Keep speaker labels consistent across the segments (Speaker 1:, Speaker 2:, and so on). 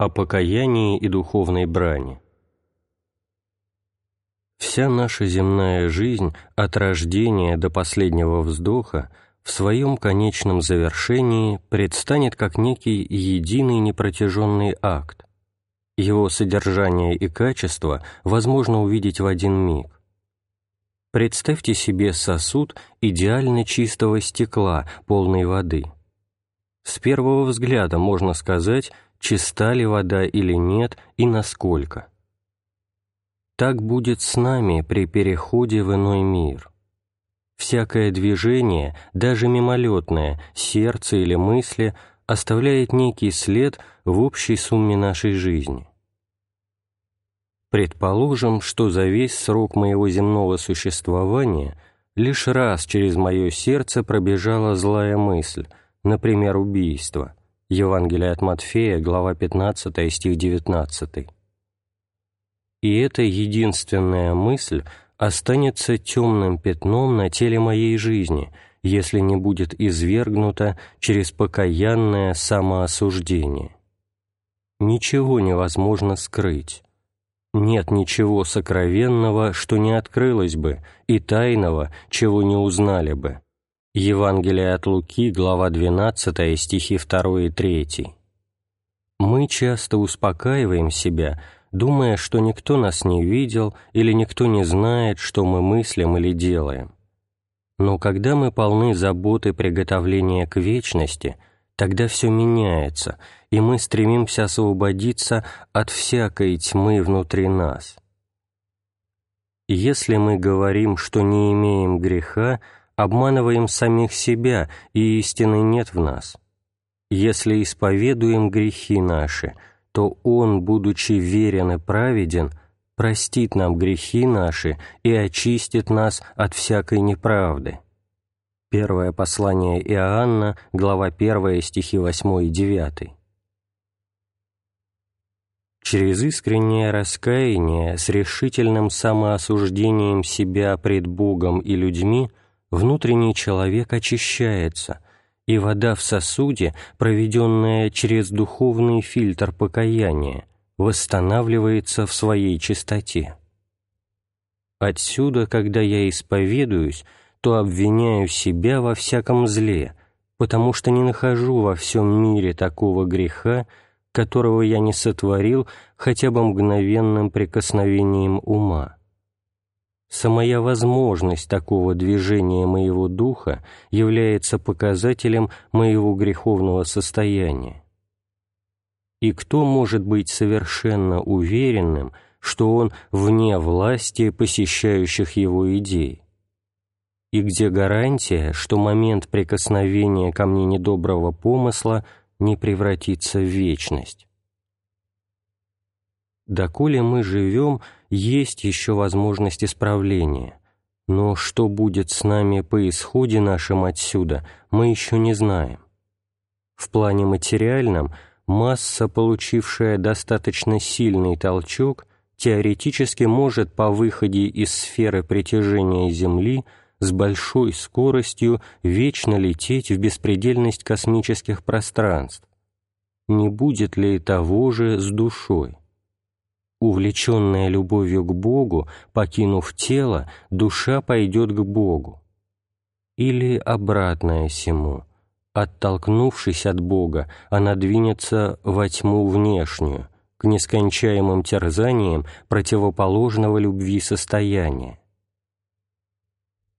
Speaker 1: О покаянии и духовной брани. Вся наша земная жизнь от рождения до последнего вздоха в своем конечном завершении предстанет как некий единый непротяженный акт. Его содержание и качество возможно увидеть в один миг. Представьте себе сосуд идеально чистого стекла, полной воды. С первого взгляда можно сказать, чиста ли вода или нет и насколько. Так будет с нами при переходе в иной мир. Всякое движение, даже мимолетное, сердце или мысли, оставляет некий след в общей сумме нашей жизни. Предположим, что за весь срок моего земного существования лишь раз через мое сердце пробежала злая мысль, например, убийство. Евангелие от Матфея, глава 15, стих 19. И эта единственная мысль останется темным пятном на теле моей жизни, если не будет извергнута через покаянное самоосуждение. Ничего невозможно скрыть нет ничего сокровенного, что не открылось бы, и тайного, чего не узнали бы. Евангелие от Луки, глава 12, стихи 2 и 3. Мы часто успокаиваем себя, думая, что никто нас не видел или никто не знает, что мы мыслим или делаем. Но когда мы полны заботы приготовления к вечности – тогда все меняется, и мы стремимся освободиться от всякой тьмы внутри нас. Если мы говорим, что не имеем греха, обманываем самих себя, и истины нет в нас. Если исповедуем грехи наши, то Он, будучи верен и праведен, простит нам грехи наши и очистит нас от всякой неправды. Первое послание Иоанна, глава 1, стихи 8 и 9. Через искреннее раскаяние с решительным самоосуждением себя пред Богом и людьми внутренний человек очищается, и вода в сосуде, проведенная через духовный фильтр покаяния, восстанавливается в своей чистоте. Отсюда, когда я исповедуюсь, то обвиняю себя во всяком зле, потому что не нахожу во всем мире такого греха, которого я не сотворил хотя бы мгновенным прикосновением ума. Самая возможность такого движения моего духа является показателем моего греховного состояния. И кто может быть совершенно уверенным, что он вне власти посещающих его идей? и где гарантия, что момент прикосновения ко мне недоброго помысла не превратится в вечность. Доколе мы живем, есть еще возможность исправления, но что будет с нами по исходе нашим отсюда, мы еще не знаем. В плане материальном масса, получившая достаточно сильный толчок, теоретически может по выходе из сферы притяжения Земли – с большой скоростью вечно лететь в беспредельность космических пространств. Не будет ли того же с душой? Увлеченная любовью к Богу, покинув тело, душа пойдет к Богу. Или обратное сему. Оттолкнувшись от Бога, она двинется во тьму внешнюю, к нескончаемым терзаниям противоположного любви состояния.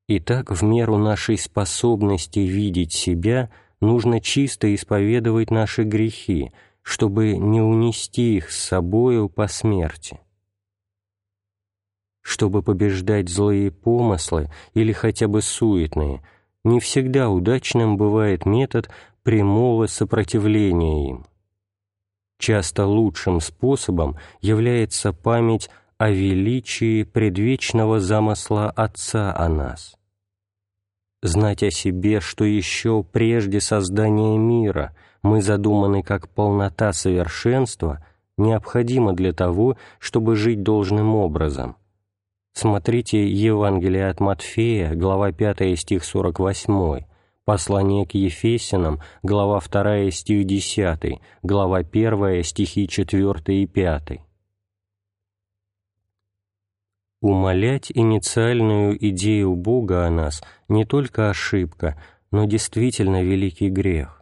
Speaker 1: Итак, в меру нашей способности видеть себя нужно чисто исповедовать наши грехи, чтобы не унести их с собою по смерти. Чтобы побеждать злые помыслы или хотя бы суетные, не всегда удачным бывает метод прямого сопротивления им. Часто лучшим способом является память о величии предвечного замысла Отца о нас знать о себе, что еще прежде создания мира мы задуманы как полнота совершенства, необходимо для того, чтобы жить должным образом. Смотрите Евангелие от Матфея, глава 5, стих 48, Послание к Ефесянам, глава 2, стих 10, глава 1, стихи 4 и 5. Умолять инициальную идею Бога о нас не только ошибка, но действительно великий грех.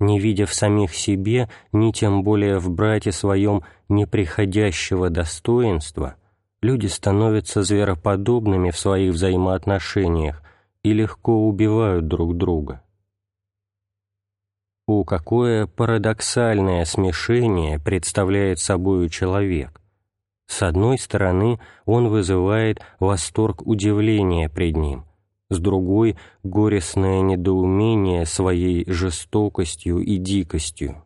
Speaker 1: Не видя в самих себе, ни тем более в брате своем неприходящего достоинства, люди становятся звероподобными в своих взаимоотношениях, и легко убивают друг друга. О, какое парадоксальное смешение представляет собою человек! С одной стороны, он вызывает восторг удивления пред ним, с другой — горестное недоумение своей жестокостью и дикостью.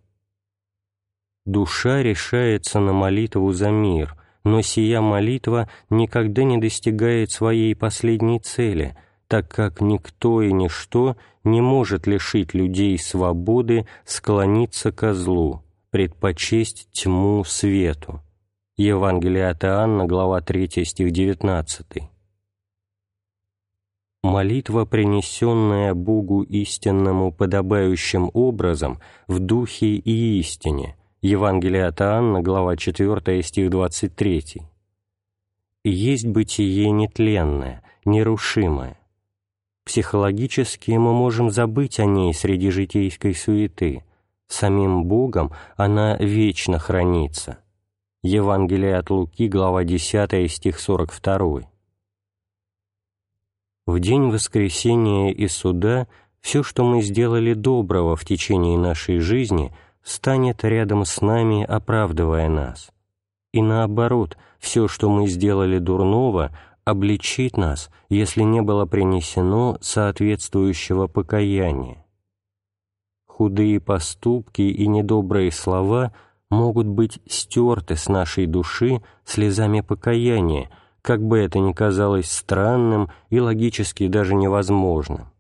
Speaker 1: Душа решается на молитву за мир, но сия молитва никогда не достигает своей последней цели — так как никто и ничто не может лишить людей свободы склониться ко злу, предпочесть тьму свету. Евангелие от Иоанна, глава 3, стих 19. Молитва, принесенная Богу истинному подобающим образом в духе и истине. Евангелие от Иоанна, глава 4, стих 23. Есть бытие нетленное, нерушимое, Психологически мы можем забыть о ней среди житейской суеты. Самим Богом она вечно хранится. Евангелие от Луки, глава 10, стих 42. В день воскресения и суда все, что мы сделали доброго в течение нашей жизни, станет рядом с нами, оправдывая нас. И наоборот, все, что мы сделали дурного, обличит нас, если не было принесено соответствующего покаяния. Худые поступки и недобрые слова могут быть стерты с нашей души слезами покаяния, как бы это ни казалось странным и логически даже невозможным.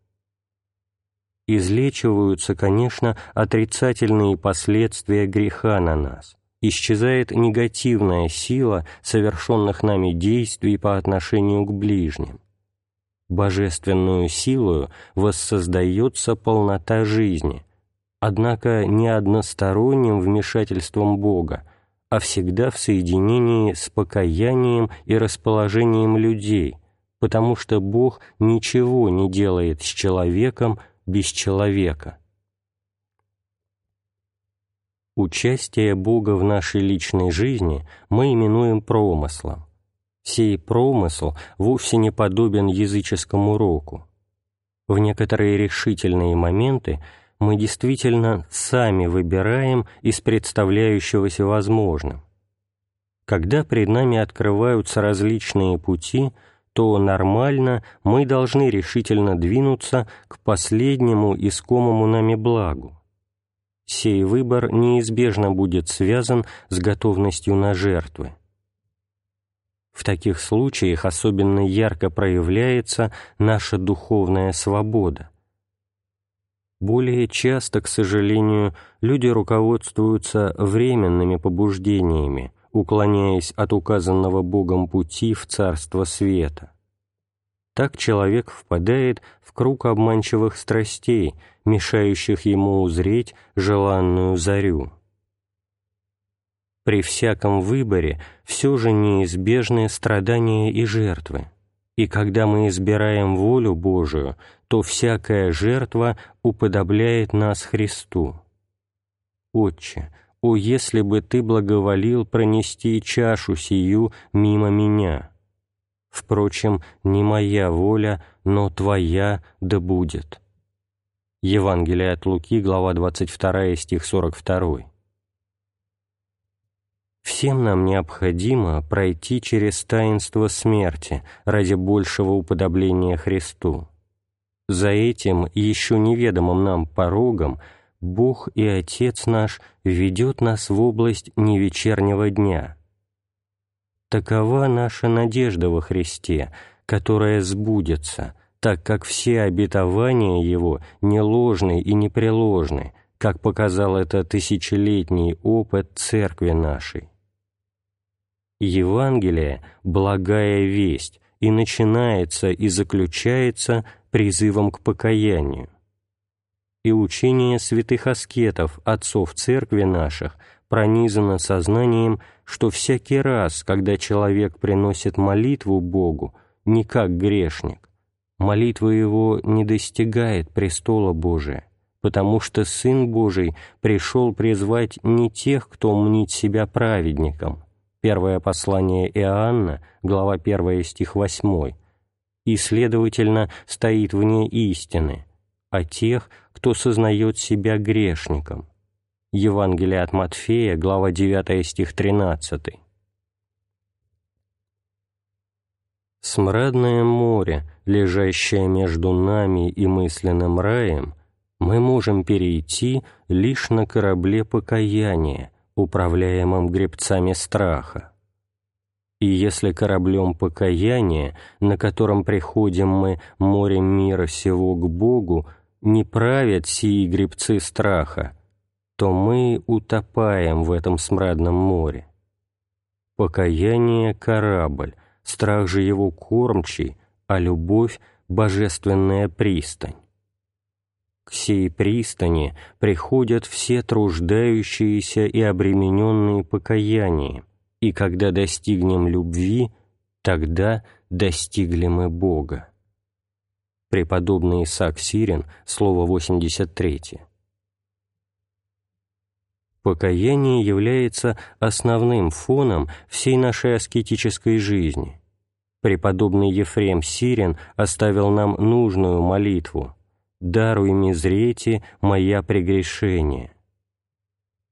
Speaker 1: Излечиваются, конечно, отрицательные последствия греха на нас – исчезает негативная сила совершенных нами действий по отношению к ближним. Божественную силою воссоздается полнота жизни, однако не односторонним вмешательством Бога, а всегда в соединении с покаянием и расположением людей, потому что Бог ничего не делает с человеком без человека. Участие Бога в нашей личной жизни мы именуем промыслом. Сей промысл вовсе не подобен языческому уроку. В некоторые решительные моменты мы действительно сами выбираем из представляющегося возможным. Когда пред нами открываются различные пути, то нормально мы должны решительно двинуться к последнему искомому нами благу сей выбор неизбежно будет связан с готовностью на жертвы. В таких случаях особенно ярко проявляется наша духовная свобода. Более часто, к сожалению, люди руководствуются временными побуждениями, уклоняясь от указанного Богом пути в Царство Света. Так человек впадает в круг обманчивых страстей, мешающих ему узреть желанную зарю. При всяком выборе все же неизбежны страдания и жертвы, и когда мы избираем волю Божию, то всякая жертва уподобляет нас Христу. Отче, о, если бы Ты благоволил пронести чашу сию мимо меня!» Впрочем, не моя воля, но Твоя да будет». Евангелие от Луки, глава 22, стих 42. Всем нам необходимо пройти через таинство смерти ради большего уподобления Христу. За этим еще неведомым нам порогом Бог и Отец наш ведет нас в область невечернего дня – Такова наша надежда во Христе, которая сбудется, так как все обетования Его не ложны и непреложны, как показал это тысячелетний опыт Церкви нашей. Евангелие – благая весть, и начинается и заключается призывом к покаянию. и учение святых аскетов, отцов церкви наших, пронизано сознанием, что всякий раз, когда человек приносит молитву Богу, не как грешник, молитва его не достигает престола Божия, потому что Сын Божий пришел призвать не тех, кто мнит себя праведником. Первое послание Иоанна, глава 1, стих 8, и, следовательно, стоит вне истины, а тех, кто сознает себя грешником. Евангелие от Матфея, глава 9, стих 13. Смрадное море, лежащее между нами и мысленным раем, мы можем перейти лишь на корабле покаяния, управляемом гребцами страха. И если кораблем покаяния, на котором приходим мы морем мира сего к Богу, не правят сии гребцы страха, то мы утопаем в этом смрадном море. Покаяние — корабль, страх же его кормчий, а любовь — божественная пристань. К сей пристани приходят все труждающиеся и обремененные покаянием, и когда достигнем любви, тогда достигли мы Бога. Преподобный Исаак Сирин, слово 83. Покаяние является основным фоном всей нашей аскетической жизни. Преподобный Ефрем Сирин оставил нам нужную молитву «Даруй ми зрете моя прегрешение».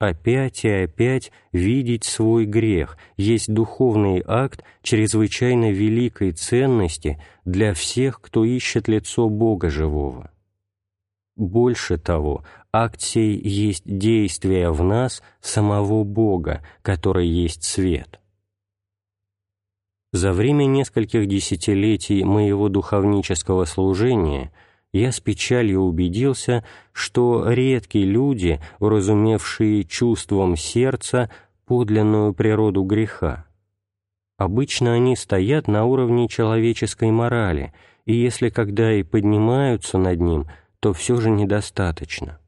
Speaker 1: Опять и опять видеть свой грех есть духовный акт чрезвычайно великой ценности для всех, кто ищет лицо Бога живого. Больше того, акт есть действие в нас самого Бога, который есть свет. За время нескольких десятилетий моего духовнического служения я с печалью убедился, что редки люди, уразумевшие чувством сердца подлинную природу греха. Обычно они стоят на уровне человеческой морали, и если когда и поднимаются над ним – то все же недостаточно.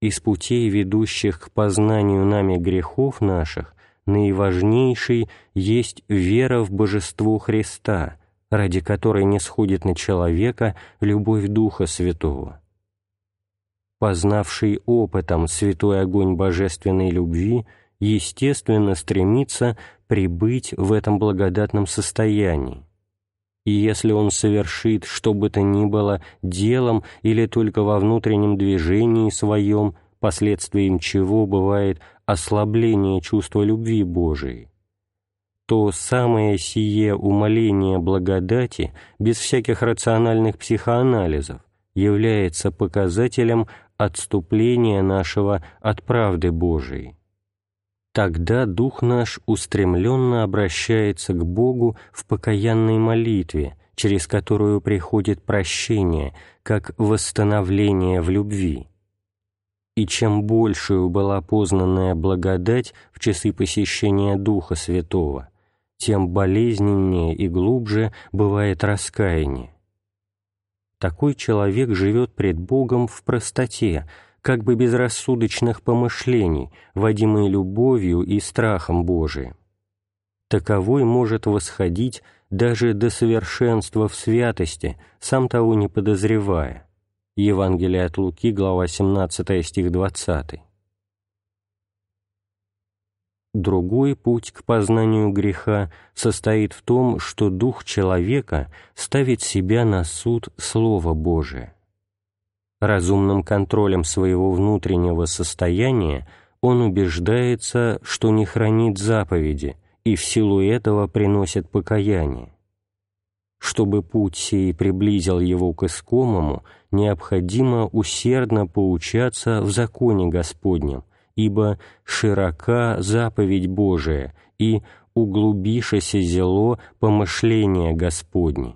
Speaker 1: Из путей, ведущих к познанию нами грехов наших, наиважнейший есть вера в Божество Христа, ради которой не сходит на человека любовь Духа Святого. Познавший опытом святой огонь божественной любви, естественно стремится прибыть в этом благодатном состоянии, и если он совершит что бы то ни было делом или только во внутреннем движении своем, последствием чего бывает ослабление чувства любви Божией, то самое сие умоление благодати без всяких рациональных психоанализов является показателем отступления нашего от правды Божией тогда дух наш устремленно обращается к Богу в покаянной молитве, через которую приходит прощение, как восстановление в любви. И чем большую была познанная благодать в часы посещения Духа Святого, тем болезненнее и глубже бывает раскаяние. Такой человек живет пред Богом в простоте, как бы безрассудочных помышлений, водимой любовью и страхом Божиим. Таковой может восходить даже до совершенства в святости, сам того не подозревая. Евангелие от Луки, глава 17, стих 20. Другой путь к познанию греха состоит в том, что дух человека ставит себя на суд Слова Божия. Разумным контролем своего внутреннего состояния он убеждается, что не хранит заповеди, и в силу этого приносит покаяние. Чтобы путь сей приблизил его к искомому, необходимо усердно поучаться в законе Господнем, ибо «широка заповедь Божия» и «углубишеся зело помышления Господни».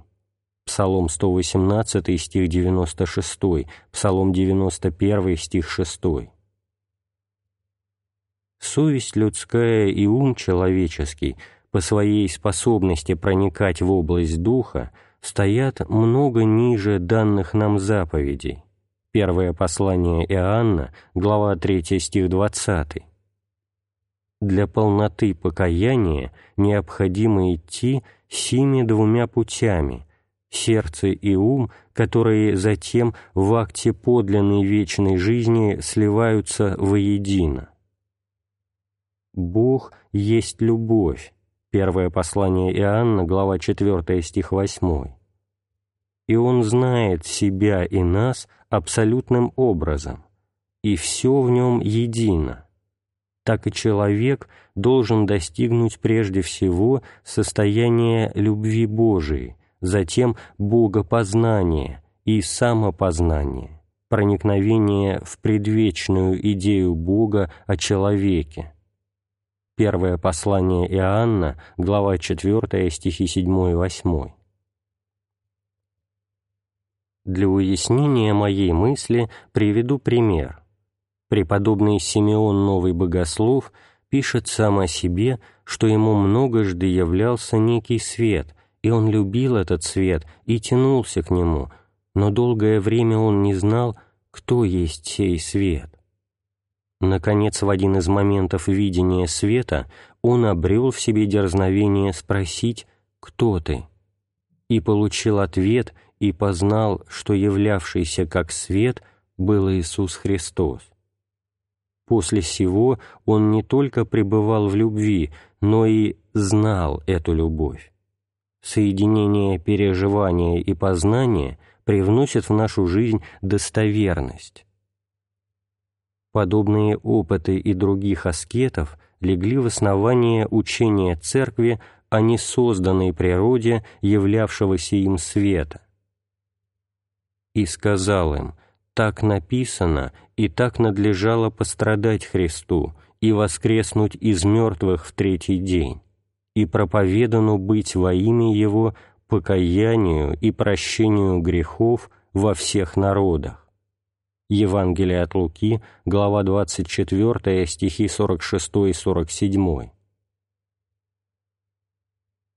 Speaker 1: Псалом 118, стих 96, Псалом 91, стих 6. Совесть людская и ум человеческий по своей способности проникать в область духа стоят много ниже данных нам заповедей, Первое послание Иоанна, глава 3, стих 20. Для полноты покаяния необходимо идти сими двумя путями – сердце и ум, которые затем в акте подлинной вечной жизни сливаются воедино. Бог есть любовь. Первое послание Иоанна, глава 4, стих 8. И Он знает себя и нас абсолютным образом, и все в нем едино. Так и человек должен достигнуть прежде всего состояния любви Божией, затем богопознания и самопознания, проникновения в предвечную идею Бога о человеке. Первое послание Иоанна, глава 4, стихи 7 и 8. Для уяснения моей мысли приведу пример. Преподобный Симеон Новый Богослов пишет сам о себе, что ему многожды являлся некий свет, и он любил этот свет и тянулся к нему, но долгое время он не знал, кто есть сей свет. Наконец, в один из моментов видения света он обрел в себе дерзновение спросить «Кто ты?» и получил ответ и познал, что являвшийся как свет был Иисус Христос. После сего он не только пребывал в любви, но и знал эту любовь. Соединение переживания и познания привносит в нашу жизнь достоверность, Подобные опыты и других аскетов легли в основание учения Церкви о несозданной природе являвшегося им света. И сказал им, так написано, и так надлежало пострадать Христу и воскреснуть из мертвых в третий день, и проповедану быть во имя Его покаянию и прощению грехов во всех народах Евангелие от Луки, глава 24, стихи 46 и 47.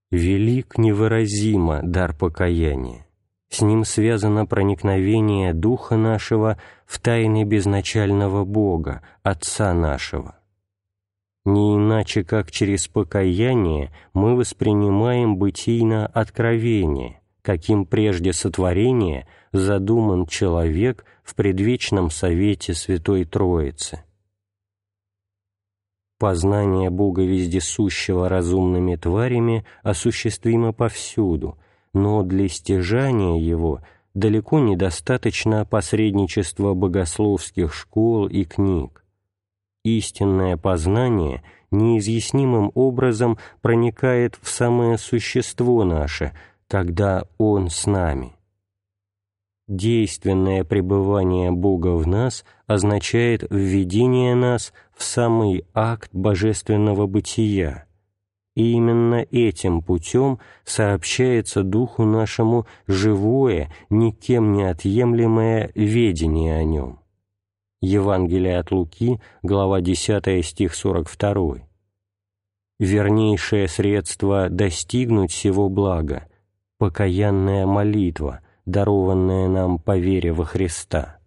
Speaker 1: Велик невыразимо дар покаяния. С ним связано проникновение Духа нашего в тайны безначального Бога, Отца нашего. Не иначе, как через покаяние мы воспринимаем бытийно откровение, каким прежде сотворения задуман человек в предвечном совете Святой Троицы. Познание Бога вездесущего разумными тварями осуществимо повсюду, но для стяжания его далеко недостаточно посредничества богословских школ и книг. Истинное познание неизъяснимым образом проникает в самое существо наше – когда Он с нами. Действенное пребывание Бога в нас означает введение нас в самый акт божественного бытия, и именно этим путем сообщается Духу нашему живое, никем не отъемлемое ведение о Нем. Евангелие от Луки, глава 10, стих 42. Вернейшее средство достигнуть всего блага покаянная молитва, дарованная нам по вере во Христа.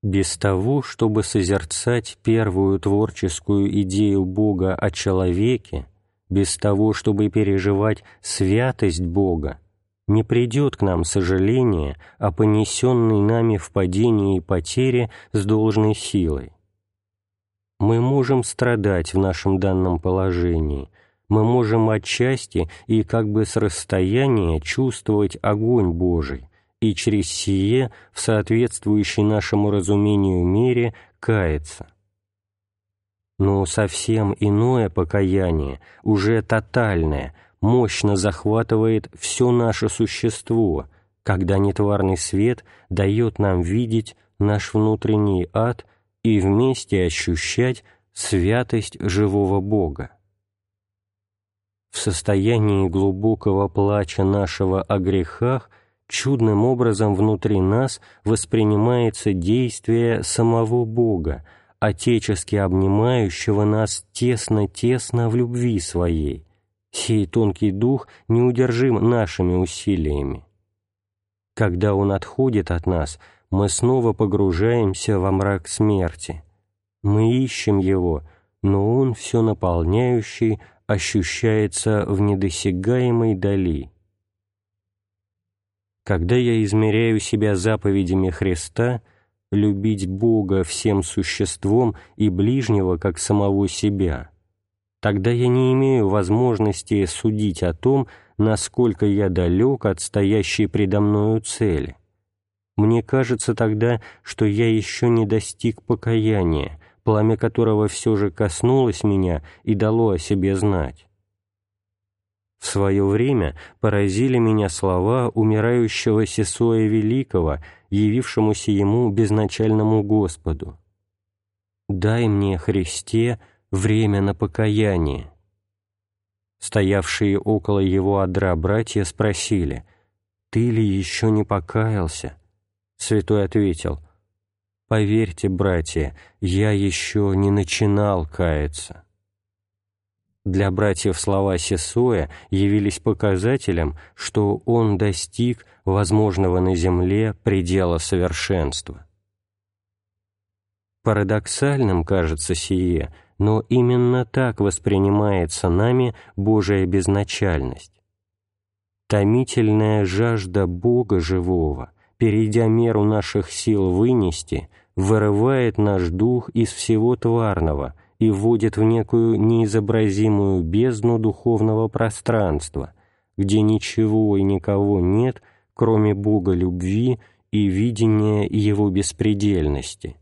Speaker 1: Без того, чтобы созерцать первую творческую идею Бога о человеке, без того, чтобы переживать святость Бога, не придет к нам сожаление о понесенной нами в падении и потере с должной силой. Мы можем страдать в нашем данном положении – мы можем отчасти и как бы с расстояния чувствовать огонь Божий и через сие в соответствующей нашему разумению мере каяться. Но совсем иное покаяние, уже тотальное, мощно захватывает все наше существо, когда нетварный свет дает нам видеть наш внутренний ад и вместе ощущать святость живого Бога. В состоянии глубокого плача нашего о грехах чудным образом внутри нас воспринимается действие самого Бога, отечески обнимающего нас тесно-тесно в любви своей. Сей тонкий дух неудержим нашими усилиями. Когда он отходит от нас, мы снова погружаемся во мрак смерти. Мы ищем его, но он, все наполняющий, ощущается в недосягаемой дали. Когда я измеряю себя заповедями Христа, любить Бога всем существом и ближнего, как самого себя, тогда я не имею возможности судить о том, насколько я далек от стоящей предо мною цели. Мне кажется тогда, что я еще не достиг покаяния, пламя которого все же коснулось меня и дало о себе знать. В свое время поразили меня слова умирающего Сесоя Великого, явившемуся ему безначальному Господу. «Дай мне, Христе, время на покаяние». Стоявшие около его одра братья спросили, «Ты ли еще не покаялся?» Святой ответил, «Поверьте, братья, я еще не начинал каяться». Для братьев слова Сесоя явились показателем, что он достиг возможного на земле предела совершенства. Парадоксальным кажется сие, но именно так воспринимается нами Божия безначальность. Томительная жажда Бога живого, перейдя меру наших сил вынести, вырывает наш дух из всего тварного и вводит в некую неизобразимую бездну духовного пространства, где ничего и никого нет, кроме Бога любви и видения Его беспредельности.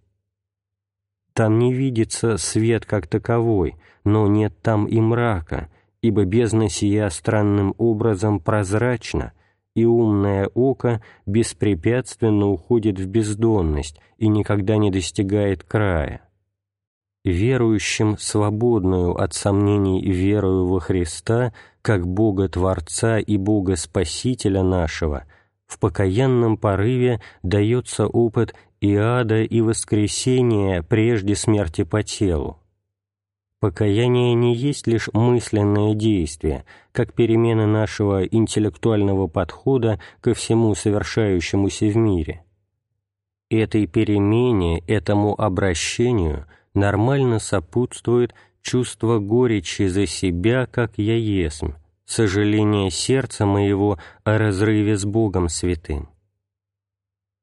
Speaker 1: Там не видится свет как таковой, но нет там и мрака, ибо бездна сия странным образом прозрачна, и умное око беспрепятственно уходит в бездонность и никогда не достигает края. Верующим, свободную от сомнений верою во Христа, как Бога Творца и Бога Спасителя нашего, в покаянном порыве дается опыт и ада, и воскресения прежде смерти по телу. Покаяние не есть лишь мысленное действие, как перемена нашего интеллектуального подхода ко всему совершающемуся в мире. Этой перемене, этому обращению нормально сопутствует чувство горечи за себя, как я есмь, сожаление сердца моего о разрыве с Богом святым.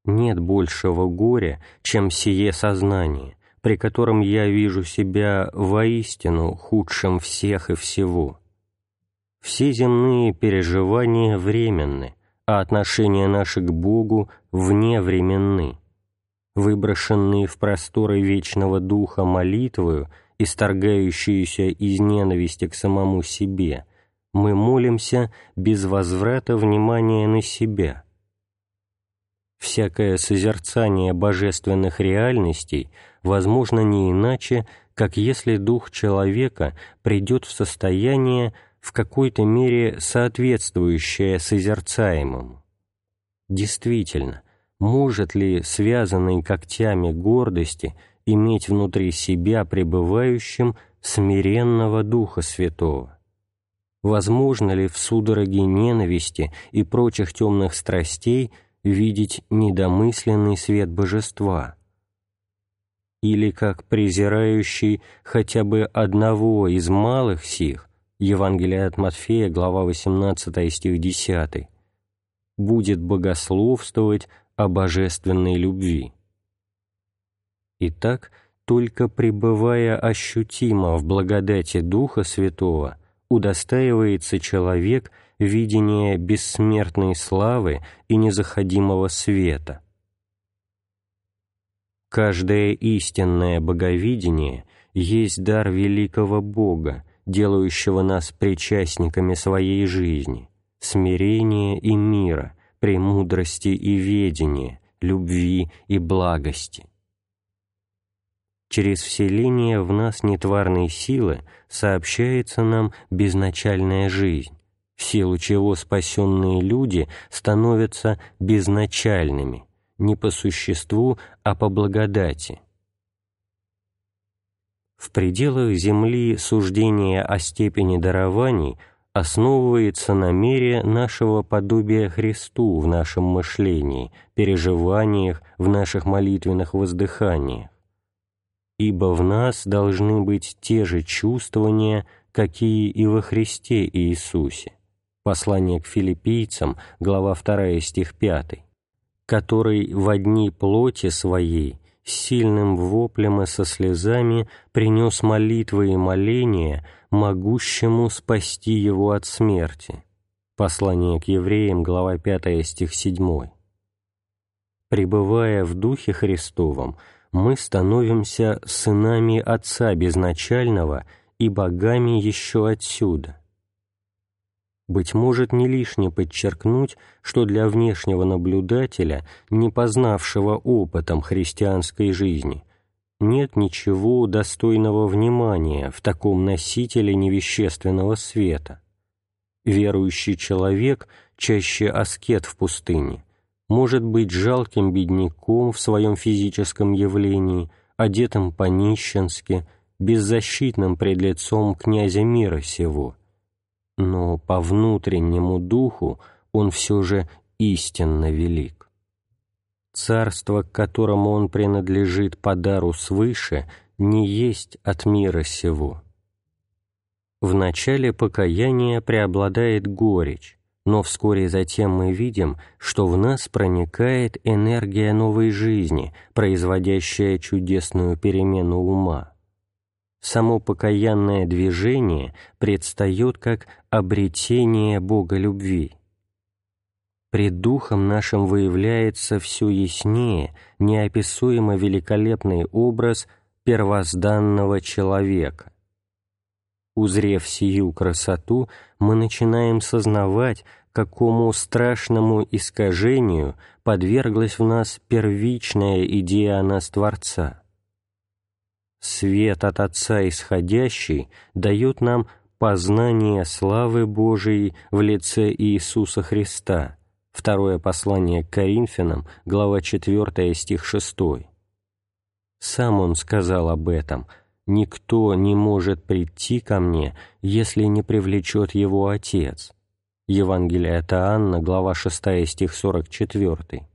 Speaker 1: Нет большего горя, чем сие сознание, при котором я вижу себя воистину худшим всех и всего. Все земные переживания временны, а отношения наши к Богу вневременны. Выброшенные в просторы вечного духа молитвою, исторгающиеся из ненависти к самому себе, мы молимся без возврата внимания на себя – всякое созерцание божественных реальностей возможно не иначе, как если дух человека придет в состояние, в какой-то мере соответствующее созерцаемому. Действительно, может ли связанный когтями гордости иметь внутри себя пребывающим смиренного Духа Святого? Возможно ли в судороге ненависти и прочих темных страстей – видеть недомысленный свет божества, или как презирающий хотя бы одного из малых сих, Евангелие от Матфея, глава 18, стих 10, будет богословствовать о божественной любви. Итак, только пребывая ощутимо в благодати Духа Святого, удостаивается человек – видение бессмертной славы и незаходимого света. Каждое истинное боговидение есть дар великого Бога, делающего нас причастниками своей жизни, смирения и мира, премудрости и ведения, любви и благости. Через вселение в нас нетварной силы сообщается нам безначальная жизнь, в силу чего спасенные люди становятся безначальными, не по существу, а по благодати. В пределах земли суждения о степени дарований основывается на мере нашего подобия Христу в нашем мышлении, переживаниях, в наших молитвенных воздыханиях. Ибо в нас должны быть те же чувствования, какие и во Христе Иисусе. Послание к филиппийцам, глава 2, стих 5, который в одни плоти своей с сильным воплем и со слезами принес молитвы и моления, могущему спасти его от смерти. Послание к евреям, глава 5, стих 7. Пребывая в Духе Христовом, мы становимся сынами Отца Безначального и богами еще отсюда. Быть может, не лишне подчеркнуть, что для внешнего наблюдателя, не познавшего опытом христианской жизни, нет ничего достойного внимания в таком носителе невещественного света. Верующий человек, чаще аскет в пустыне, может быть жалким бедняком в своем физическом явлении, одетым по-нищенски, беззащитным пред лицом князя мира сего – но по внутреннему духу он все же истинно велик. Царство, к которому он принадлежит по дару свыше, не есть от мира сего. В начале покаяния преобладает горечь, но вскоре затем мы видим, что в нас проникает энергия новой жизни, производящая чудесную перемену ума само покаянное движение предстает как обретение Бога любви. Пред духом нашим выявляется все яснее неописуемо великолепный образ первозданного человека. Узрев сию красоту, мы начинаем сознавать, какому страшному искажению подверглась в нас первичная идея о нас Творца. Свет от Отца исходящий дает нам познание славы Божией в лице Иисуса Христа. Второе послание к Коринфянам, глава 4, стих 6. Сам он сказал об этом «Никто не может прийти ко мне, если не привлечет его Отец». Евангелие от Анна, глава 6, стих 44.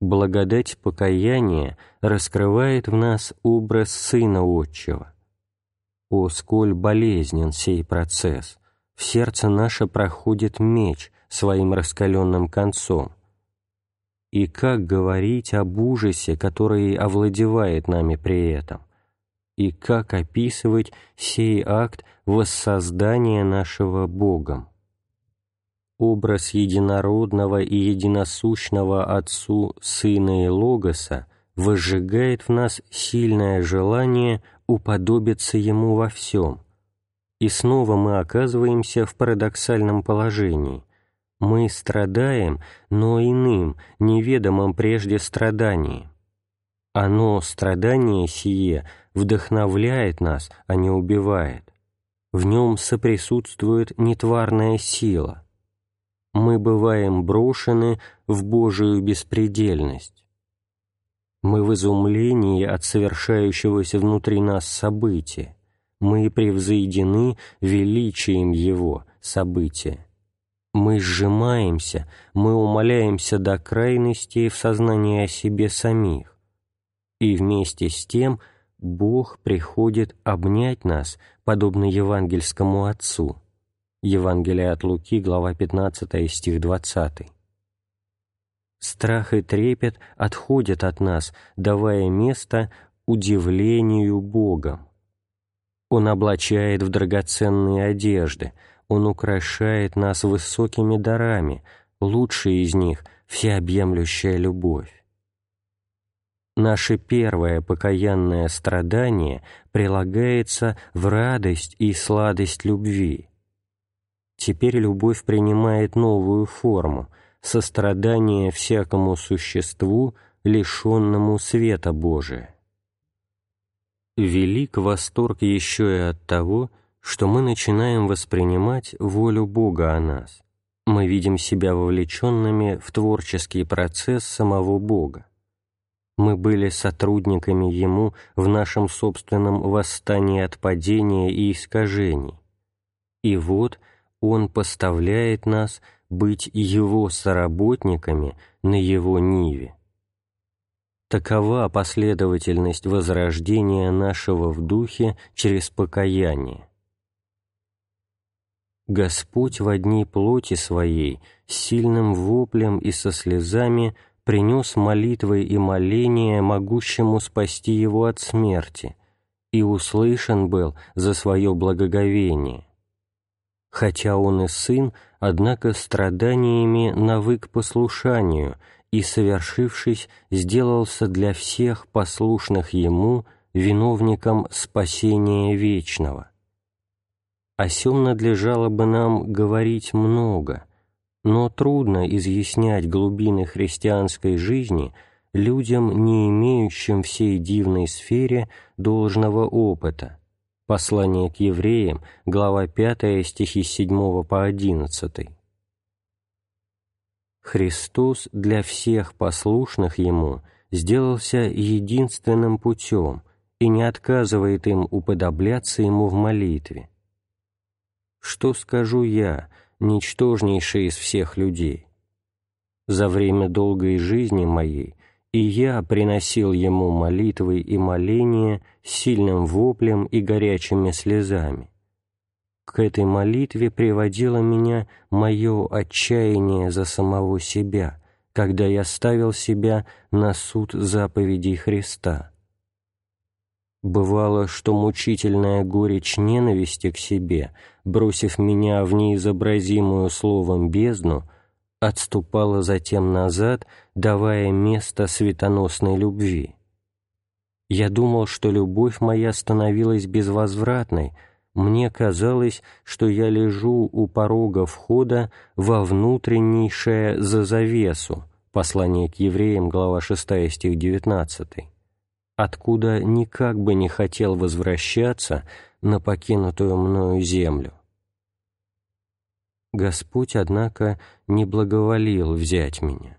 Speaker 1: Благодать покаяния раскрывает в нас образ Сына Отчего. О, сколь болезнен сей процесс! В сердце наше проходит меч своим раскаленным концом. И как говорить об ужасе, который овладевает нами при этом? И как описывать сей акт воссоздания нашего Богом? образ единородного и единосущного Отцу Сына и Логоса возжигает в нас сильное желание уподобиться Ему во всем. И снова мы оказываемся в парадоксальном положении. Мы страдаем, но иным, неведомым прежде страданием. Оно, страдание сие, вдохновляет нас, а не убивает. В нем соприсутствует нетварная сила – мы бываем брошены в Божию беспредельность. Мы в изумлении от совершающегося внутри нас события, мы превзойдены величием Его события. Мы сжимаемся, мы умоляемся до крайности в сознании о себе самих. И вместе с тем Бог приходит обнять нас, подобно евангельскому Отцу – Евангелие от Луки, глава 15, стих 20. Страх и трепет отходят от нас, давая место удивлению Богом. Он облачает в драгоценные одежды, Он украшает нас высокими дарами, лучшие из них — всеобъемлющая любовь. Наше первое покаянное страдание прилагается в радость и сладость любви — Теперь любовь принимает новую форму – сострадание всякому существу, лишенному света Божия. Велик восторг еще и от того, что мы начинаем воспринимать волю Бога о нас. Мы видим себя вовлеченными в творческий процесс самого Бога. Мы были сотрудниками Ему в нашем собственном восстании от падения и искажений И вот Он поставляет нас быть Его соработниками на Его ниве. Такова последовательность возрождения нашего в духе через покаяние. Господь в одни плоти Своей, с сильным воплем и со слезами принес молитвы и моления могущему спасти Его от смерти, и услышан был за свое благоговение. Хотя Он и Сын, однако страданиями навык послушанию – и, совершившись, сделался для всех послушных Ему виновником спасения вечного. О сем надлежало бы нам говорить много, но трудно изъяснять глубины христианской жизни людям, не имеющим всей дивной сфере должного опыта. Послание к евреям, глава 5, стихи с 7 по 11. Христос для всех послушных Ему сделался единственным путем и не отказывает им уподобляться Ему в молитве. Что скажу я, ничтожнейший из всех людей? За время долгой жизни моей и я приносил Ему молитвы и моления сильным воплем и горячими слезами к этой молитве приводило меня мое отчаяние за самого себя, когда я ставил себя на суд заповедей Христа. Бывало, что мучительная горечь ненависти к себе, бросив меня в неизобразимую словом бездну, отступала затем назад, давая место светоносной любви. Я думал, что любовь моя становилась безвозвратной, мне казалось, что я лежу у порога входа во внутреннейшее за завесу, послание к евреям, глава 6, стих 19, откуда никак бы не хотел возвращаться на покинутую мною землю. Господь, однако, не благоволил взять меня.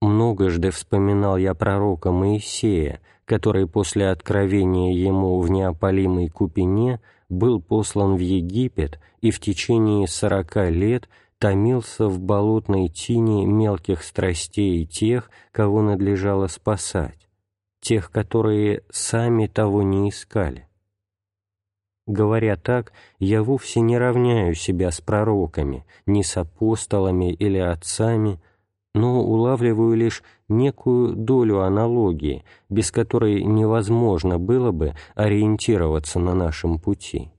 Speaker 1: Многожды вспоминал я пророка Моисея, который после откровения ему в неопалимой купине был послан в Египет и в течение сорока лет томился в болотной тени мелких страстей тех, кого надлежало спасать, тех, которые сами того не искали. Говоря так, я вовсе не равняю себя с пророками, ни с апостолами или отцами, но улавливаю лишь некую долю аналогии, без которой невозможно было бы ориентироваться на нашем пути.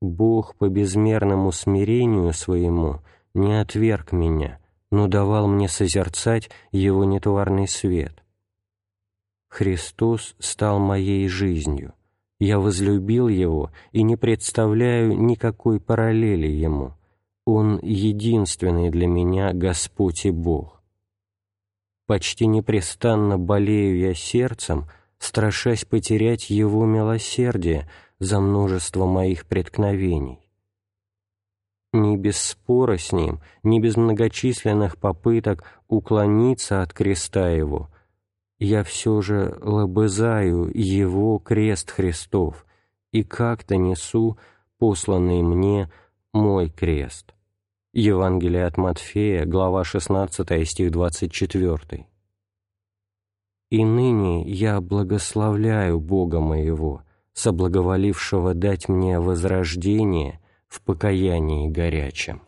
Speaker 1: Бог по безмерному смирению своему не отверг меня, но давал мне созерцать Его нетварный свет. Христос стал моей жизнью. Я возлюбил Его и не представляю никакой параллели Ему. Он единственный для меня Господь и Бог. Почти непрестанно болею я сердцем, страшась потерять Его милосердие за множество моих преткновений. Ни без спора с Ним, ни без многочисленных попыток уклониться от креста Его, я все же лобызаю Его крест Христов и как-то несу посланный мне мой крест. Евангелие от Матфея, глава 16, стих 24. «И ныне я благословляю Бога моего, соблаговолившего дать мне возрождение в покаянии горячем».